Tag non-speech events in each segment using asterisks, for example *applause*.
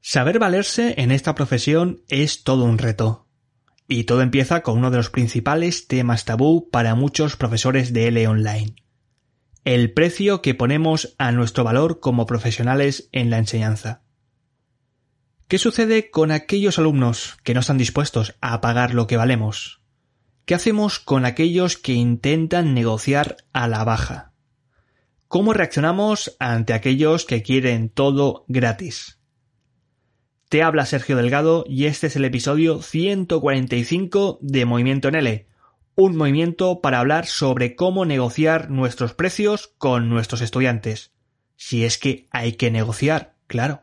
Saber valerse en esta profesión es todo un reto. Y todo empieza con uno de los principales temas tabú para muchos profesores de L online. El precio que ponemos a nuestro valor como profesionales en la enseñanza. ¿Qué sucede con aquellos alumnos que no están dispuestos a pagar lo que valemos? ¿Qué hacemos con aquellos que intentan negociar a la baja? ¿Cómo reaccionamos ante aquellos que quieren todo gratis? Te habla Sergio Delgado y este es el episodio 145 de Movimiento en L, un movimiento para hablar sobre cómo negociar nuestros precios con nuestros estudiantes. Si es que hay que negociar, claro.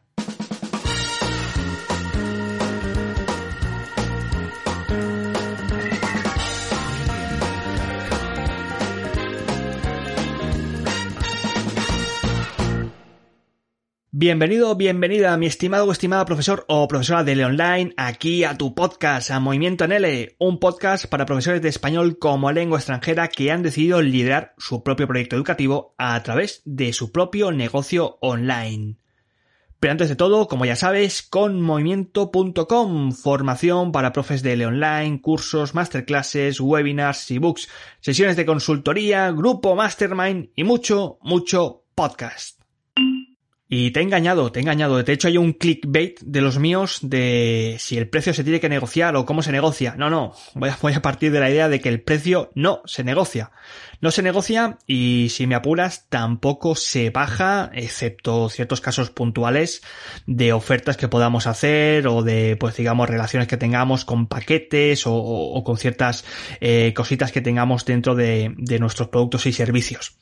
Bienvenido, bienvenida, mi estimado o estimada profesor o profesora de Online, aquí a tu podcast, a Movimiento en L, un podcast para profesores de español como lengua extranjera que han decidido liderar su propio proyecto educativo a través de su propio negocio online. Pero antes de todo, como ya sabes, con movimiento.com, formación para profes de L Online, cursos, masterclasses, webinars, ebooks, sesiones de consultoría, grupo mastermind y mucho, mucho podcast. Y te he engañado, te he engañado. De hecho, hay un clickbait de los míos de si el precio se tiene que negociar o cómo se negocia. No, no. Voy a, voy a partir de la idea de que el precio no se negocia. No se negocia y si me apuras tampoco se baja, excepto ciertos casos puntuales de ofertas que podamos hacer o de, pues digamos, relaciones que tengamos con paquetes o, con ciertas eh, cositas que tengamos dentro de, de nuestros productos y servicios.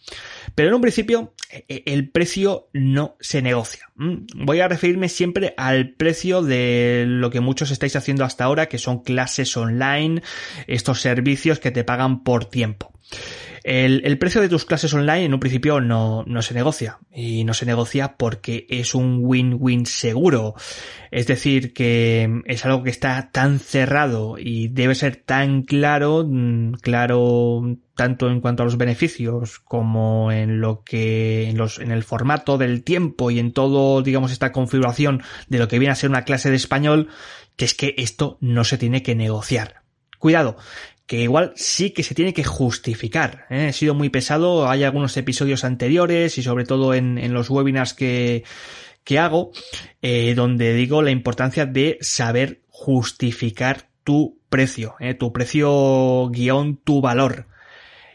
Pero en un principio e, e, el precio no se negocia. Voy a referirme siempre al precio de lo que muchos estáis haciendo hasta ahora, que son clases online, estos servicios que te pagan por tiempo. El, precio de tus clases online en un principio no, no se negocia y no se negocia porque es un win-win seguro. Es decir, que es algo que está tan cerrado y debe ser tan claro, mm, claro tanto en cuanto a los beneficios como en lo que en los en el formato del tiempo y en todo digamos esta configuración de lo que viene a ser una clase de español que es que esto no se tiene que negociar. Cuidado, que igual sí que se tiene que justificar. ¿eh? He sido muy pesado, hay algunos episodios anteriores y sobre todo en, los webinars que, que hago, eh, donde digo la importancia de saber justificar tu precio, ¿eh? tu precio guion tu valor.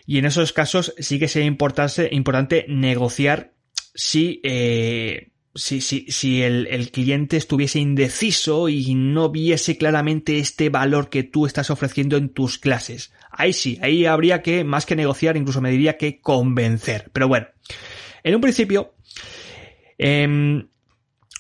Y en esos casos sí que sería importante negociar si eh, si, si, si el, el, cliente estuviese indeciso y no viese claramente este valor que tú estás ofreciendo en tus clases. Ahí sí, ahí habría que, más que negociar, incluso me diría que convencer. Pero bueno, en un principio, eh,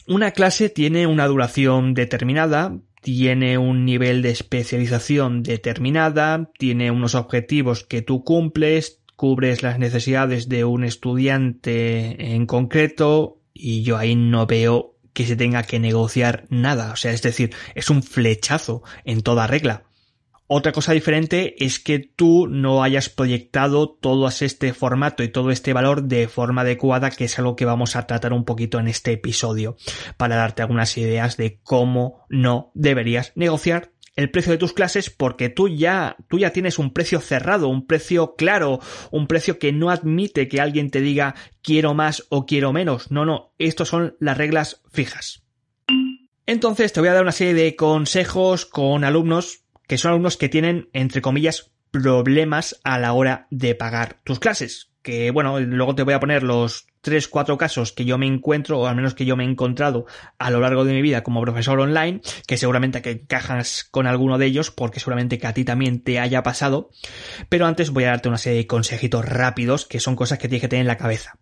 una clase tiene una duración determinada, tiene un nivel de especialización determinada, tiene unos objetivos que tú cumples, cubres las necesidades de un estudiante en concreto, y yo ahí no veo que se tenga que negociar nada. O sea, es decir, es un flechazo en toda regla. Otra cosa diferente es que tú no hayas proyectado todo este formato y todo este valor de forma adecuada, que es algo que vamos a tratar un poquito en este episodio, para darte algunas ideas de cómo no deberías negociar el precio de tus clases porque tú ya, tú ya tienes un precio cerrado, un precio claro, un precio que no admite que alguien te diga quiero más o quiero menos. No, no, estos son las reglas fijas. Entonces te voy a dar una serie de consejos con alumnos que son alumnos que tienen, entre comillas, problemas a la hora de pagar tus clases. Que bueno, luego te voy a poner los tres, cuatro casos que yo me encuentro, o al menos que yo me he encontrado a lo largo de mi vida como profesor online, que seguramente que encajas con alguno de ellos, porque seguramente que a ti también te haya pasado. Pero antes voy a darte una serie de consejitos rápidos, que son cosas que tienes que tener en la cabeza.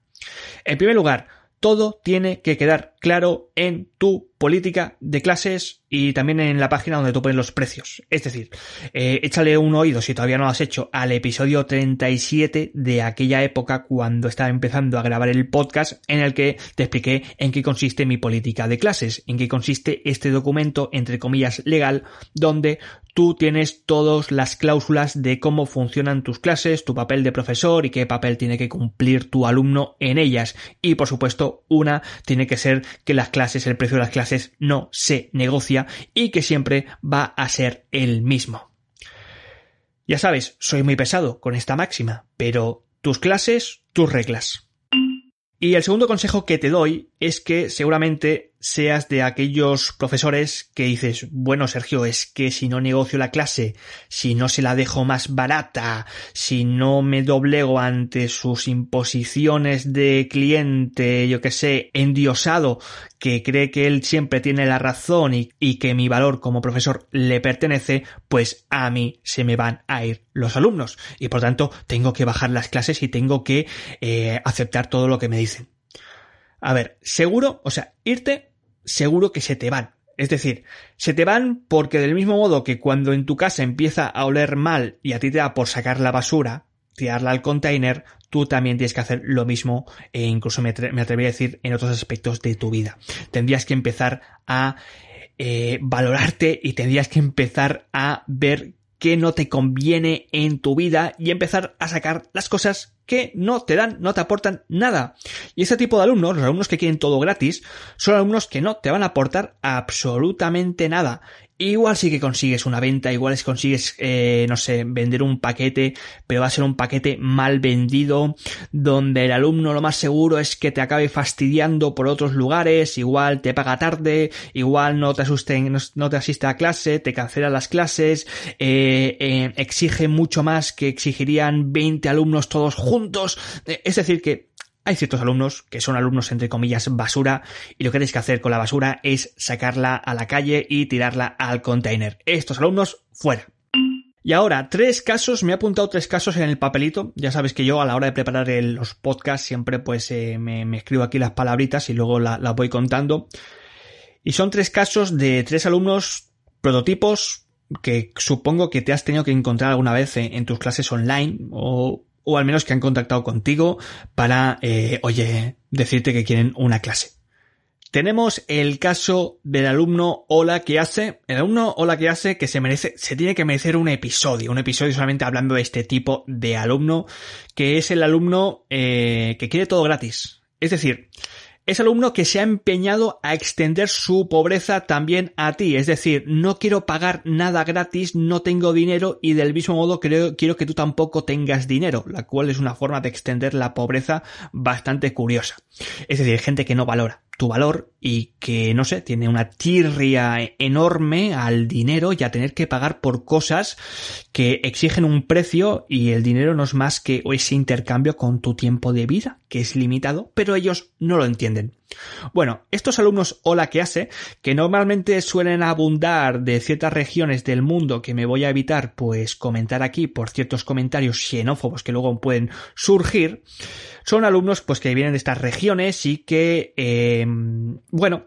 En primer lugar, todo tiene que quedar claro en tu política de clases y también en la página donde tú pones los precios. Es decir, eh, échale un oído si todavía no lo has hecho al episodio 37 de aquella época cuando estaba empezando a grabar el podcast en el que te expliqué en qué consiste mi política de clases, en qué consiste este documento entre comillas legal donde tú tienes todas las cláusulas de cómo funcionan tus clases, tu papel de profesor y qué papel tiene que cumplir tu alumno en ellas. Y por supuesto, una tiene que ser que las clases, el precio de las clases no se negocia y que siempre va a ser el mismo. Ya sabes, soy muy pesado con esta máxima, pero tus clases, tus reglas. Y el segundo consejo que te doy es que seguramente seas de aquellos profesores que dices, bueno Sergio, es que si no negocio la clase, si no se la dejo más barata, si no me doblego ante sus imposiciones de cliente, yo que sé, endiosado, que cree que él siempre tiene la razón y, y que mi valor como profesor le pertenece, pues a mí se me van a ir los alumnos y por tanto tengo que bajar las clases y tengo que eh, aceptar todo lo que me dicen. A ver, seguro, o sea, irte, seguro que se te van. Es decir, se te van porque del mismo modo que cuando en tu casa empieza a oler mal y a ti te da por sacar la basura, tirarla al container, tú también tienes que hacer lo mismo e incluso me, atrevería a decir en otros aspectos de tu vida. Tendrías que empezar a eh, valorarte y tendrías que empezar a ver qué no te conviene en tu vida y empezar a sacar las cosas que no te dan, no te aportan nada. Y ese tipo de alumnos, los alumnos que quieren todo gratis, son alumnos que no te van a aportar absolutamente nada. Igual sí que consigues una venta, igual es consigues, eh, no sé, vender un paquete, pero va a ser un paquete mal vendido, donde el alumno lo más seguro es que te acabe fastidiando por otros lugares, igual te paga tarde, igual no te asusten, no, te asiste a clase, te cancela las clases, eh, eh, exige mucho más que exigirían 20 alumnos todos juntos. Es decir, que hay ciertos alumnos que son alumnos entre comillas basura y lo que tienes que hacer con la basura es sacarla a la calle y tirarla al container. Estos alumnos fuera. Y ahora, tres casos, me he apuntado tres casos en el papelito. Ya sabes que yo a la hora de preparar los podcasts siempre pues eh, me, escribo aquí las palabritas y luego las voy contando. Y son tres casos de tres alumnos prototipos que supongo que te has tenido que encontrar alguna vez en tus clases online o o al menos que han contactado contigo para, eh, oye, decirte que quieren una clase. Tenemos el caso del alumno Hola que hace, el alumno Hola que hace que se merece, se tiene que merecer un episodio, un episodio solamente hablando de este tipo de alumno, que es el alumno eh, que quiere todo gratis. Es decir, es alumno que se ha empeñado a extender su pobreza también a ti. Es decir, no quiero pagar nada gratis, no tengo dinero y del mismo modo quiero que tú tampoco tengas dinero, la cual es una forma de extender la pobreza bastante curiosa. Es decir, gente que no valora tu valor y que, no sé, tiene una tirria enorme al dinero y a tener que pagar por cosas que exigen un precio y el dinero no es más que ese intercambio con tu tiempo de vida, que es limitado, pero ellos no lo entienden. Bueno, estos alumnos hola que hace, que normalmente suelen abundar de ciertas regiones del mundo que me voy a evitar pues comentar aquí por ciertos comentarios xenófobos que luego pueden surgir, son alumnos pues que vienen de estas regiones y que, eh, bueno,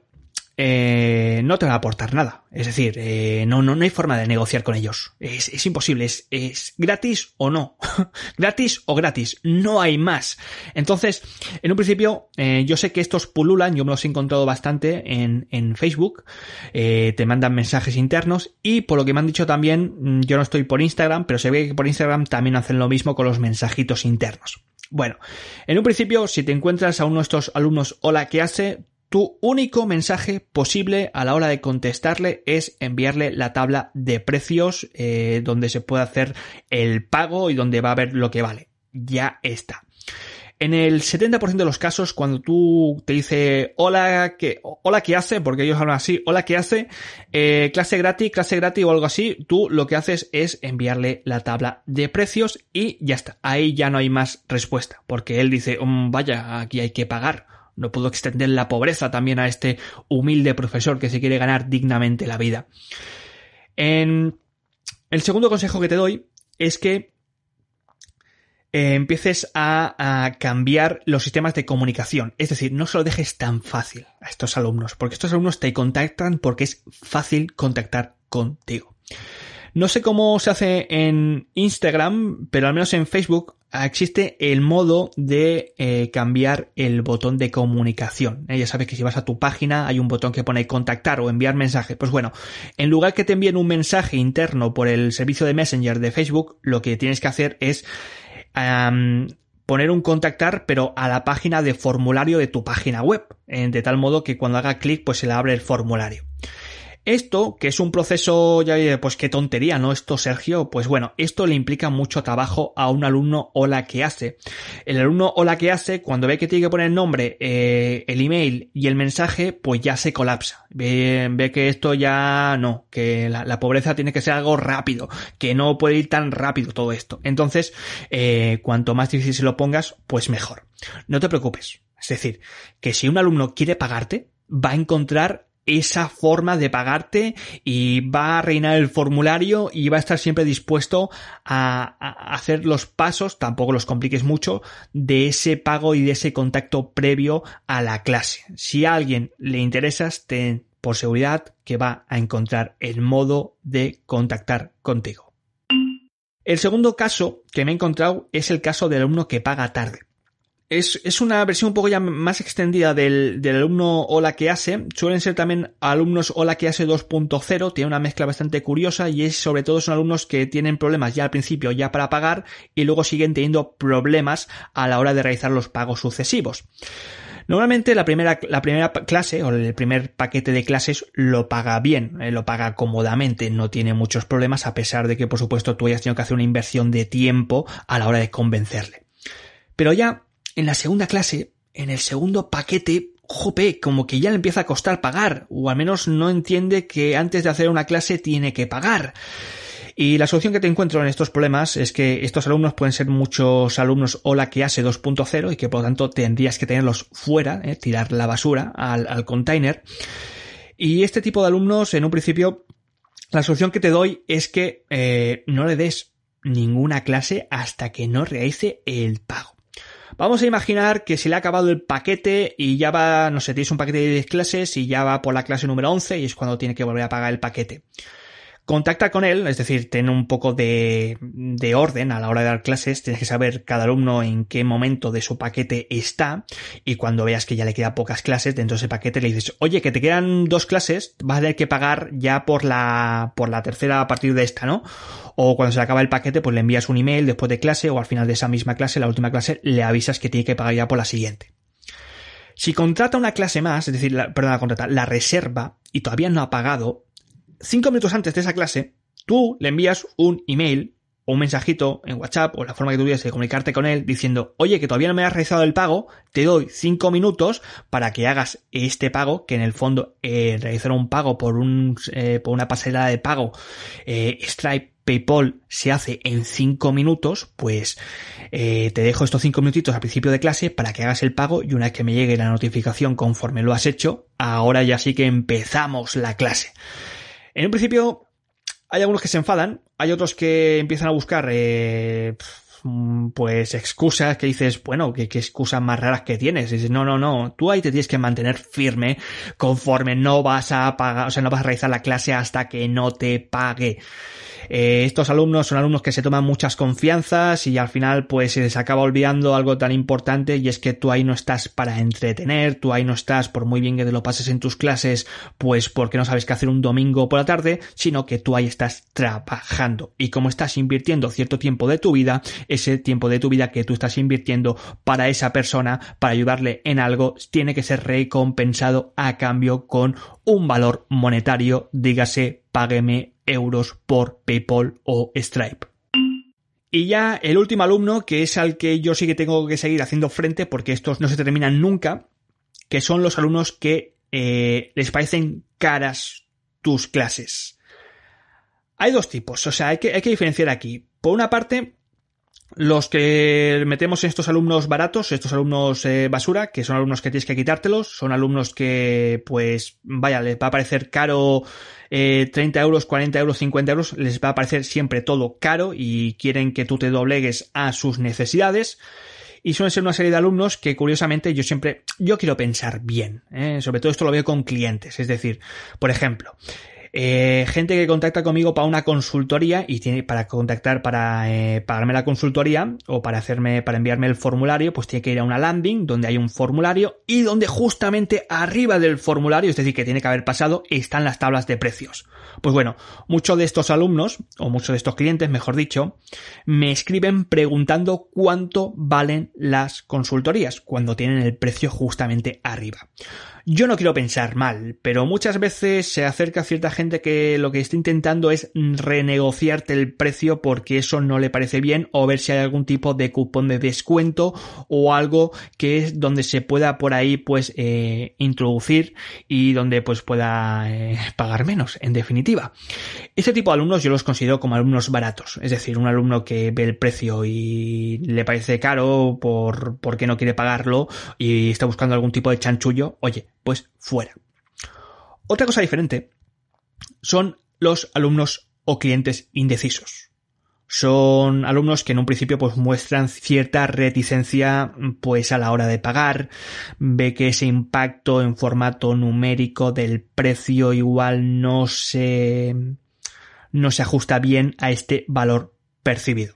eh, no te va a aportar nada. Es decir, eh, no, no, no hay forma de negociar con ellos. Es, es imposible. Es, es, gratis o no. *laughs* gratis o gratis. No hay más. Entonces, en un principio, eh, yo sé que estos pululan, yo me los he encontrado bastante en, en Facebook. Eh, te mandan mensajes internos y por lo que me han dicho también, mm, yo no estoy por Instagram, pero se ve que por Instagram también hacen lo mismo con los mensajitos internos. Bueno, en un principio, si te encuentras a uno de estos alumnos hola, ¿qué hace? Tu único mensaje posible a la hora de contestarle es enviarle la tabla de precios eh, donde se puede hacer el pago y donde va a ver lo que vale. Ya está. En el 70% de los casos, cuando tú te dice hola, ¿qué, hola, ¿qué hace? Porque ellos hablan así, hola, ¿qué hace? Eh, clase gratis, clase gratis o algo así, tú lo que haces es enviarle la tabla de precios y ya está. Ahí ya no hay más respuesta, porque él dice, mm, vaya, aquí hay que pagar no puedo extender la pobreza también a este humilde profesor que se quiere ganar dignamente la vida. El segundo consejo que te doy es que eh, empieces a, cambiar los sistemas de comunicación. Es decir, no se lo dejes tan fácil a estos alumnos, porque estos alumnos te contactan porque es fácil contactar contigo. No sé cómo se hace en Instagram, pero al menos en Facebook existe el modo de eh, cambiar el botón de comunicación. Eh, ya sabes que si vas a tu página hay un botón que pone contactar o enviar mensaje. Pues bueno, en lugar que te envíen un mensaje interno por el servicio de Messenger de Facebook, lo que tienes que hacer es poner un contactar, pero a la página de formulario de tu página web, de tal modo que cuando haga clic, pues se le abre el formulario. Esto, que es un proceso, ya pues qué tontería, ¿no? Esto, Sergio, pues bueno, esto le implica mucho trabajo a un alumno o la que hace. El alumno o la que hace, cuando ve que tiene que poner el nombre, eh, el email y el mensaje, pues ya se colapsa. Ve, ve que esto ya no, que la, pobreza tiene que ser algo rápido, que no puede ir tan rápido todo esto. Entonces, eh, cuanto más difícil se lo pongas, pues mejor. No te preocupes. Es decir, que si un alumno quiere pagarte, va a encontrar esa forma de pagarte y va a reinar el formulario y va a estar siempre dispuesto a, hacer los pasos, tampoco los compliques mucho, de ese pago y de ese contacto previo a la clase. Si a alguien le interesas, ten por seguridad que va a encontrar el modo de contactar contigo. El segundo caso que me he encontrado es el caso del alumno que paga tarde. Es, una versión un poco ya más extendida del, alumno Hola que hace. Suelen ser también alumnos Hola que hace 2.0. Tiene una mezcla bastante curiosa y es sobre todo son alumnos que tienen problemas ya al principio ya para pagar y luego siguen teniendo problemas a la hora de realizar los pagos sucesivos. Normalmente la primera, la primera clase o el primer paquete de clases lo paga bien, eh, lo paga cómodamente, no tiene muchos problemas a pesar de que por supuesto tú hayas tenido que hacer una inversión de tiempo a la hora de convencerle. Pero ya en la segunda clase, en el segundo paquete, jope, como que ya le empieza a costar pagar, o al menos no entiende que antes de hacer una clase tiene que pagar. Y la solución que te encuentro en estos problemas es que estos alumnos pueden ser muchos alumnos o la que hace 2.0 y que por lo tanto tendrías que tenerlos fuera, eh, tirar la basura al, container. Y este tipo de alumnos, en un principio, la solución que te doy es que eh, no le des ninguna clase hasta que no realice el pago. Vamos a imaginar que se le ha acabado el paquete y ya va, no sé, tienes un paquete de 10 clases y ya va por la clase número 11 y es cuando tiene que volver a pagar el paquete. Contacta con él, es decir, ten un poco de, de, orden a la hora de dar clases, tienes que saber cada alumno en qué momento de su paquete está y cuando veas que ya le quedan pocas clases dentro de ese paquete le dices, oye, que te quedan dos clases, vas a tener que pagar ya por la, por la tercera a partir de esta, ¿no? O cuando se acaba el paquete, pues le envías un email después de clase o al final de esa misma clase, la última clase, le avisas que tiene que pagar ya por la siguiente. Si contrata una clase más, es decir, la, perdón, la contrata, la reserva y todavía no ha pagado, cinco minutos antes de esa clase, tú le envías un email o un mensajito en WhatsApp o la forma que tuvieras de comunicarte con él diciendo, oye, que todavía no me has realizado el pago, te doy cinco minutos para que hagas este pago, que en el fondo eh, realizar un pago por, un, eh, por una pasarela de pago eh, Stripe PayPal se hace en cinco minutos, pues eh, te dejo estos cinco minutitos al principio de clase para que hagas el pago y una vez que me llegue la notificación conforme lo has hecho, ahora ya sí que empezamos la clase. En un principio hay algunos que se enfadan, hay otros que empiezan a buscar eh, pues excusas que dices, bueno, ¿qué, excusas más raras que tienes? dices, no, no, no, tú ahí te tienes que mantener firme conforme no vas a pagar, o sea, no vas a realizar la clase hasta que no te pague. Eh, estos alumnos son alumnos que se toman muchas confianzas y al final pues se les acaba olvidando algo tan importante y es que tú ahí no estás para entretener, tú ahí no estás por muy bien que te lo pases en tus clases pues porque no sabes qué hacer un domingo por la tarde, sino que tú ahí estás trabajando y como estás invirtiendo cierto tiempo de tu vida, ese tiempo de tu vida que tú estás invirtiendo para esa persona, para ayudarle en algo, tiene que ser recompensado a cambio con un valor monetario, dígase, págueme euros por PayPal o Stripe. Y ya el último alumno, que es al que yo sí que tengo que seguir haciendo frente porque estos no se terminan nunca, que son los alumnos que eh, les parecen caras tus clases. Hay dos tipos, o sea, hay que, hay que diferenciar aquí. Por una parte, Los que metemos estos alumnos baratos, estos alumnos eh, basura, que son alumnos que tienes que quitártelos, son alumnos que, pues, vaya, les va a parecer caro eh, 30 euros, 40 euros, 50 euros, les va a parecer siempre todo caro y quieren que tú te doblegues a sus necesidades y suelen ser una serie de alumnos que curiosamente yo siempre, yo quiero pensar bien, ¿eh? sobre todo esto lo veo con clientes, es decir, por ejemplo, eh, gente que contacta conmigo para una consultoría y tiene para contactar para eh, pagarme la consultoría o para hacerme para enviarme el formulario pues tiene que ir a una landing donde hay un formulario y donde justamente arriba del formulario es decir que tiene que haber pasado están las tablas de precios. Pues bueno muchos de estos alumnos o muchos de estos clientes mejor dicho me escriben preguntando cuánto valen las consultorías cuando tienen el precio justamente arriba yo no quiero pensar mal, pero muchas veces se acerca cierta gente que lo que está intentando es renegociarte el precio porque eso no le parece bien o ver si hay algún tipo de cupón de descuento o algo que es donde se pueda por ahí pues eh, introducir y donde pues pueda eh, pagar menos, en definitiva. Este tipo de alumnos yo los considero como alumnos baratos, es decir, un alumno que ve el precio y le parece caro por porque no quiere pagarlo y está buscando algún tipo de chanchullo, oye, pues fuera. Otra cosa diferente son los alumnos o clientes indecisos. Son alumnos que en un principio pues muestran cierta reticencia pues a la hora de pagar, ve que ese impacto en formato numérico del precio igual no se no se ajusta bien a este valor percibido.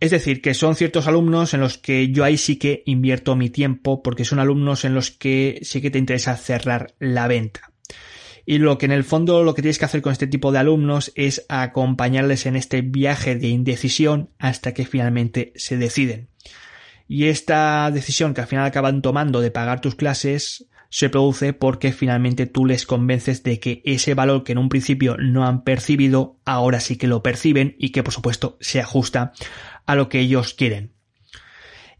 Es decir, que son ciertos alumnos en los que yo ahí sí que invierto mi tiempo porque son alumnos en los que sí que te interesa cerrar la venta. Y lo que en el fondo lo que tienes que hacer con este tipo de alumnos es acompañarles en este viaje de indecisión hasta que finalmente se deciden. Y esta decisión que al final acaban tomando de pagar tus clases se produce porque finalmente tú les convences de que ese valor que en un principio no han percibido, ahora sí que lo perciben y que por supuesto se ajusta a lo que ellos quieren.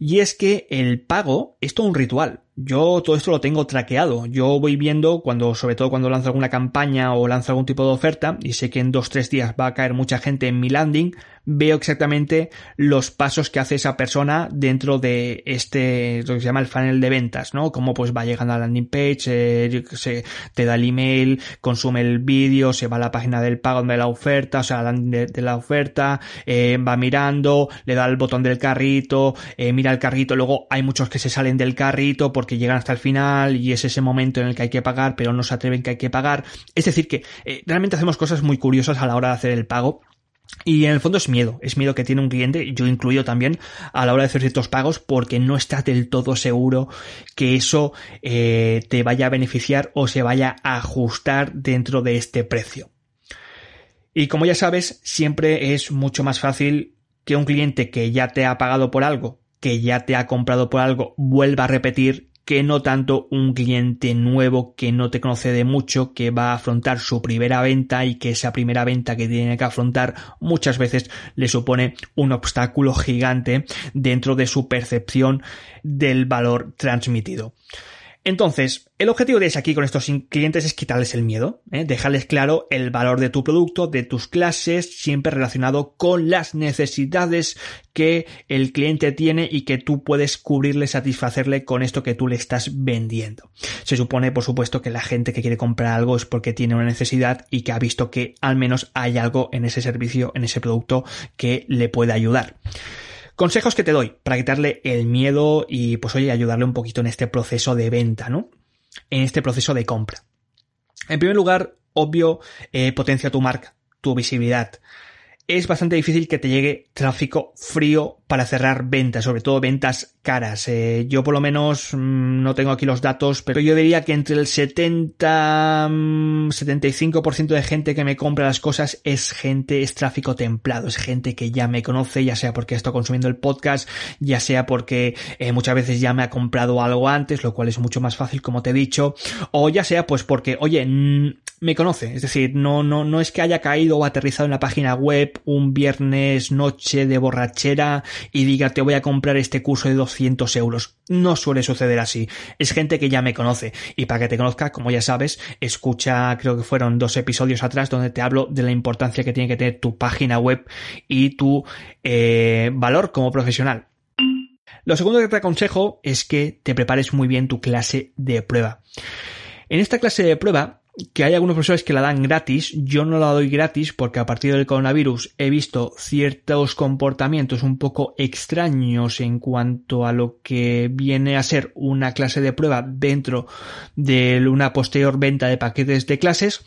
Y es que el pago es todo un ritual. Yo todo esto lo tengo traqueado. Yo voy viendo cuando, sobre todo cuando lanzo alguna campaña o lanzo algún tipo de oferta y sé que en dos, tres días va a caer mucha gente en mi landing, veo exactamente los pasos que hace esa persona dentro de este, lo que se llama el funnel de ventas, ¿no? Como pues va llegando a la landing page, eh, se, te da el email, consume el vídeo, se va a la página del pago de la oferta, o sea, de, la oferta, eh, va mirando, le da el botón del carrito, eh, mira el carrito, luego hay muchos que se salen del carrito porque llegan hasta el final y es ese momento en el que hay que pagar, pero no se atreven que hay que pagar. Es decir, que realmente hacemos cosas muy curiosas a la hora de hacer el pago. Y en el fondo es miedo, es miedo que tiene un cliente, yo incluyo también a la hora de hacer ciertos pagos porque no está del todo seguro que eso eh, te vaya a beneficiar o se vaya a ajustar dentro de este precio. Y como ya sabes, siempre es mucho más fácil que un cliente que ya te ha pagado por algo, que ya te ha comprado por algo, vuelva a repetir que no tanto un cliente nuevo que no te conoce de mucho, que va a afrontar su primera venta y que esa primera venta que tiene que afrontar muchas veces le supone un obstáculo gigante dentro de su percepción del valor transmitido. Entonces, el objetivo de aquí con estos clientes es quitarles el miedo, ¿eh? dejarles claro el valor de tu producto, de tus clases, siempre relacionado con las necesidades que el cliente tiene y que tú puedes cubrirle, satisfacerle con esto que tú le estás vendiendo. Se supone, por supuesto, que la gente que quiere comprar algo es porque tiene una necesidad y que ha visto que al menos hay algo en ese servicio, en ese producto que le puede ayudar. Consejos que te doy para quitarle el miedo y pues oye, ayudarle un poquito en este proceso de venta, ¿no? En este proceso de compra. En primer lugar, obvio, eh, potencia tu marca, tu visibilidad es bastante difícil que te llegue tráfico frío para cerrar ventas, sobre todo ventas caras. Eh, yo por lo menos mm, no tengo aquí los datos, pero yo diría que entre el 70 75% mm, de gente que me compra las cosas es gente, es tráfico templado, es gente que ya me conoce, ya sea porque estoy consumiendo el podcast, ya sea porque eh, muchas veces ya me ha comprado algo antes, lo cual es mucho más fácil como te he dicho, o ya sea pues porque, oye, me conoce, es decir, no, no, no es que haya caído o aterrizado en la página web un viernes noche de borrachera y diga te voy a comprar este curso de 200 euros. No suele suceder así. Es gente que ya me conoce y para que te conozca, como ya sabes, escucha, creo que fueron dos episodios atrás donde te hablo de la importancia que tiene que tener tu página web y tu eh, valor como profesional. Lo segundo que te aconsejo es que te prepares muy bien tu clase de prueba. En esta clase de prueba que hay algunos profesores que la dan gratis, yo no la doy gratis porque a partir del coronavirus he visto ciertos comportamientos un poco extraños en cuanto a lo que viene a ser una clase de prueba dentro de una posterior venta de paquetes de clases.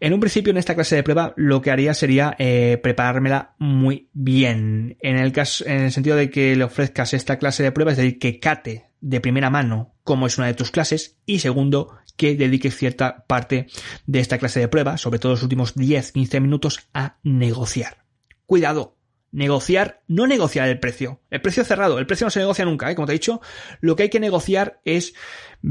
En un principio, en esta clase de prueba, lo que haría sería eh, preparármela muy bien. En el caso, en el sentido de que le ofrezcas esta clase de prueba, es decir, que cate de primera mano cómo es una de tus clases y segundo, que dediques cierta parte de esta clase de prueba, sobre todo los últimos 10-15 minutos, a negociar. Cuidado, negociar, no negociar el precio. El precio cerrado, el precio no se negocia nunca, ¿eh? como te he dicho. Lo que hay que negociar es mm,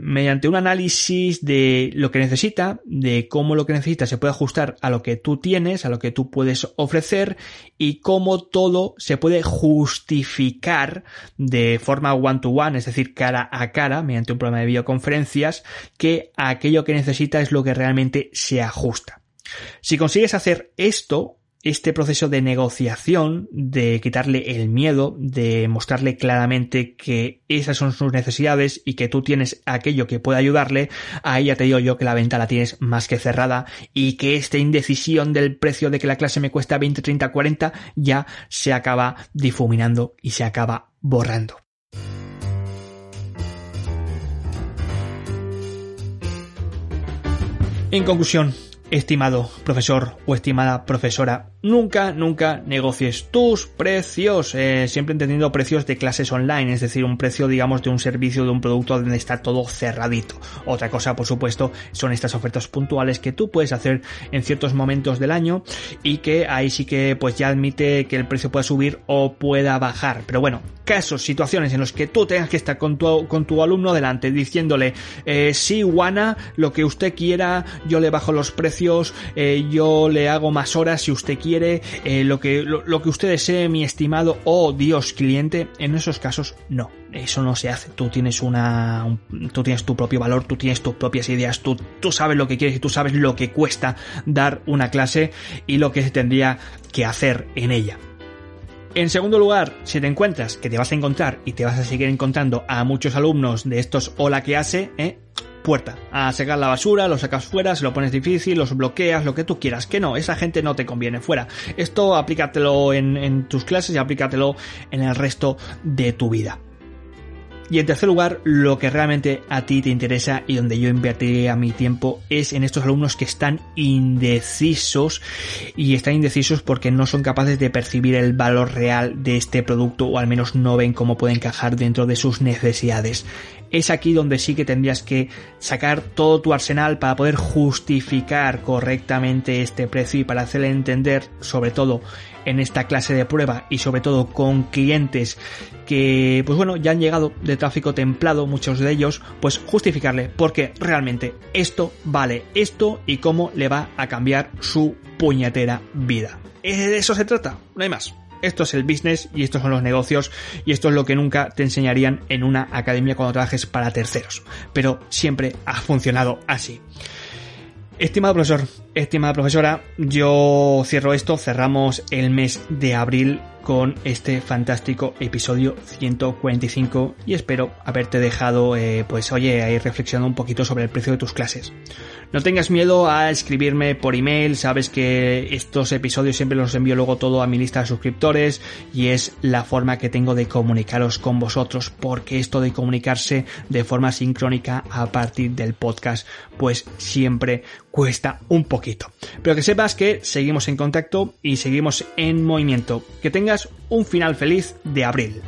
mediante un análisis de lo que necesita, de cómo lo que necesita se puede ajustar a lo que tú tienes, a lo que tú puedes ofrecer y cómo todo se puede justificar de forma one to one, es decir, cara a cara, mediante un programa de videoconferencias, que aquello que necesita es lo que realmente se ajusta. Si consigues hacer esto, este proceso de negociación, de quitarle el miedo, de mostrarle claramente que esas son sus necesidades y que tú tienes aquello que puede ayudarle, ahí ya te digo yo que la venta la tienes más que cerrada y que esta indecisión del precio de que la clase me cuesta 20, 30, 40 ya se acaba difuminando y se acaba borrando. En conclusión, estimado profesor o estimada profesora, nunca, nunca negocies tus precios, eh, siempre entendiendo precios de clases online, es decir, un precio, digamos, de un servicio, de un producto donde está todo cerradito. Otra cosa, por supuesto, son estas ofertas puntuales que tú puedes hacer en ciertos momentos del año y que ahí sí que pues ya admite que el precio pueda subir o pueda bajar. Pero bueno, casos, situaciones en los que tú tengas que estar con tu, con tu alumno delante diciéndole, eh, sí, Juana, lo que usted quiera, yo le bajo los precios, eh, yo le hago más horas si usted quiere, eh, lo, que, lo, que usted desee, mi estimado o oh, Dios cliente, en esos casos no. Eso no se hace. Tú tienes una, tú tienes tu propio valor, tú tienes tus propias ideas, tú, tú sabes lo que quieres y tú sabes lo que cuesta dar una clase y lo que se tendría que hacer en ella. En segundo lugar, si te encuentras, que te vas a encontrar y te vas a seguir encontrando a muchos alumnos de estos hola que hace, ¿eh? puerta, a sacar la basura, lo sacas fuera, se lo pones difícil, los bloqueas, lo que tú quieras. Que no, esa gente no te conviene fuera. Esto aplícatelo en, en tus clases y aplícatelo en el resto de tu vida. Y en tercer lugar, lo que realmente a ti te interesa y donde yo invertiría mi tiempo es en estos alumnos que están indecisos y están indecisos porque no son capaces de percibir el valor real de este producto o al menos no ven cómo puede encajar dentro de sus necesidades. Es aquí donde sí que tendrías que sacar todo tu arsenal para poder justificar correctamente este precio y para hacerle entender sobre todo en esta clase de prueba y sobre todo con clientes que pues bueno ya han llegado de tráfico templado muchos de ellos pues justificarle porque realmente esto vale esto y cómo le va a cambiar su puñetera vida de eso se trata no hay más esto es el business y estos son los negocios y esto es lo que nunca te enseñarían en una academia cuando trabajes para terceros. Pero siempre ha funcionado así. Estimado profesor, estimada profesora, yo cierro esto, cerramos el mes de abril con este fantástico episodio 145 y espero haberte dejado, eh, pues oye, ahí reflexionando un poquito sobre el precio de tus clases. No tengas miedo a escribirme por email, sabes que estos episodios siempre los envío luego todo a mi lista de suscriptores y es la forma que tengo de comunicaros con vosotros, porque esto de comunicarse de forma sincrónica a partir del podcast, pues siempre cuesta un poquito. Pero que sepas que seguimos en contacto y seguimos en movimiento. Que un final feliz de abril.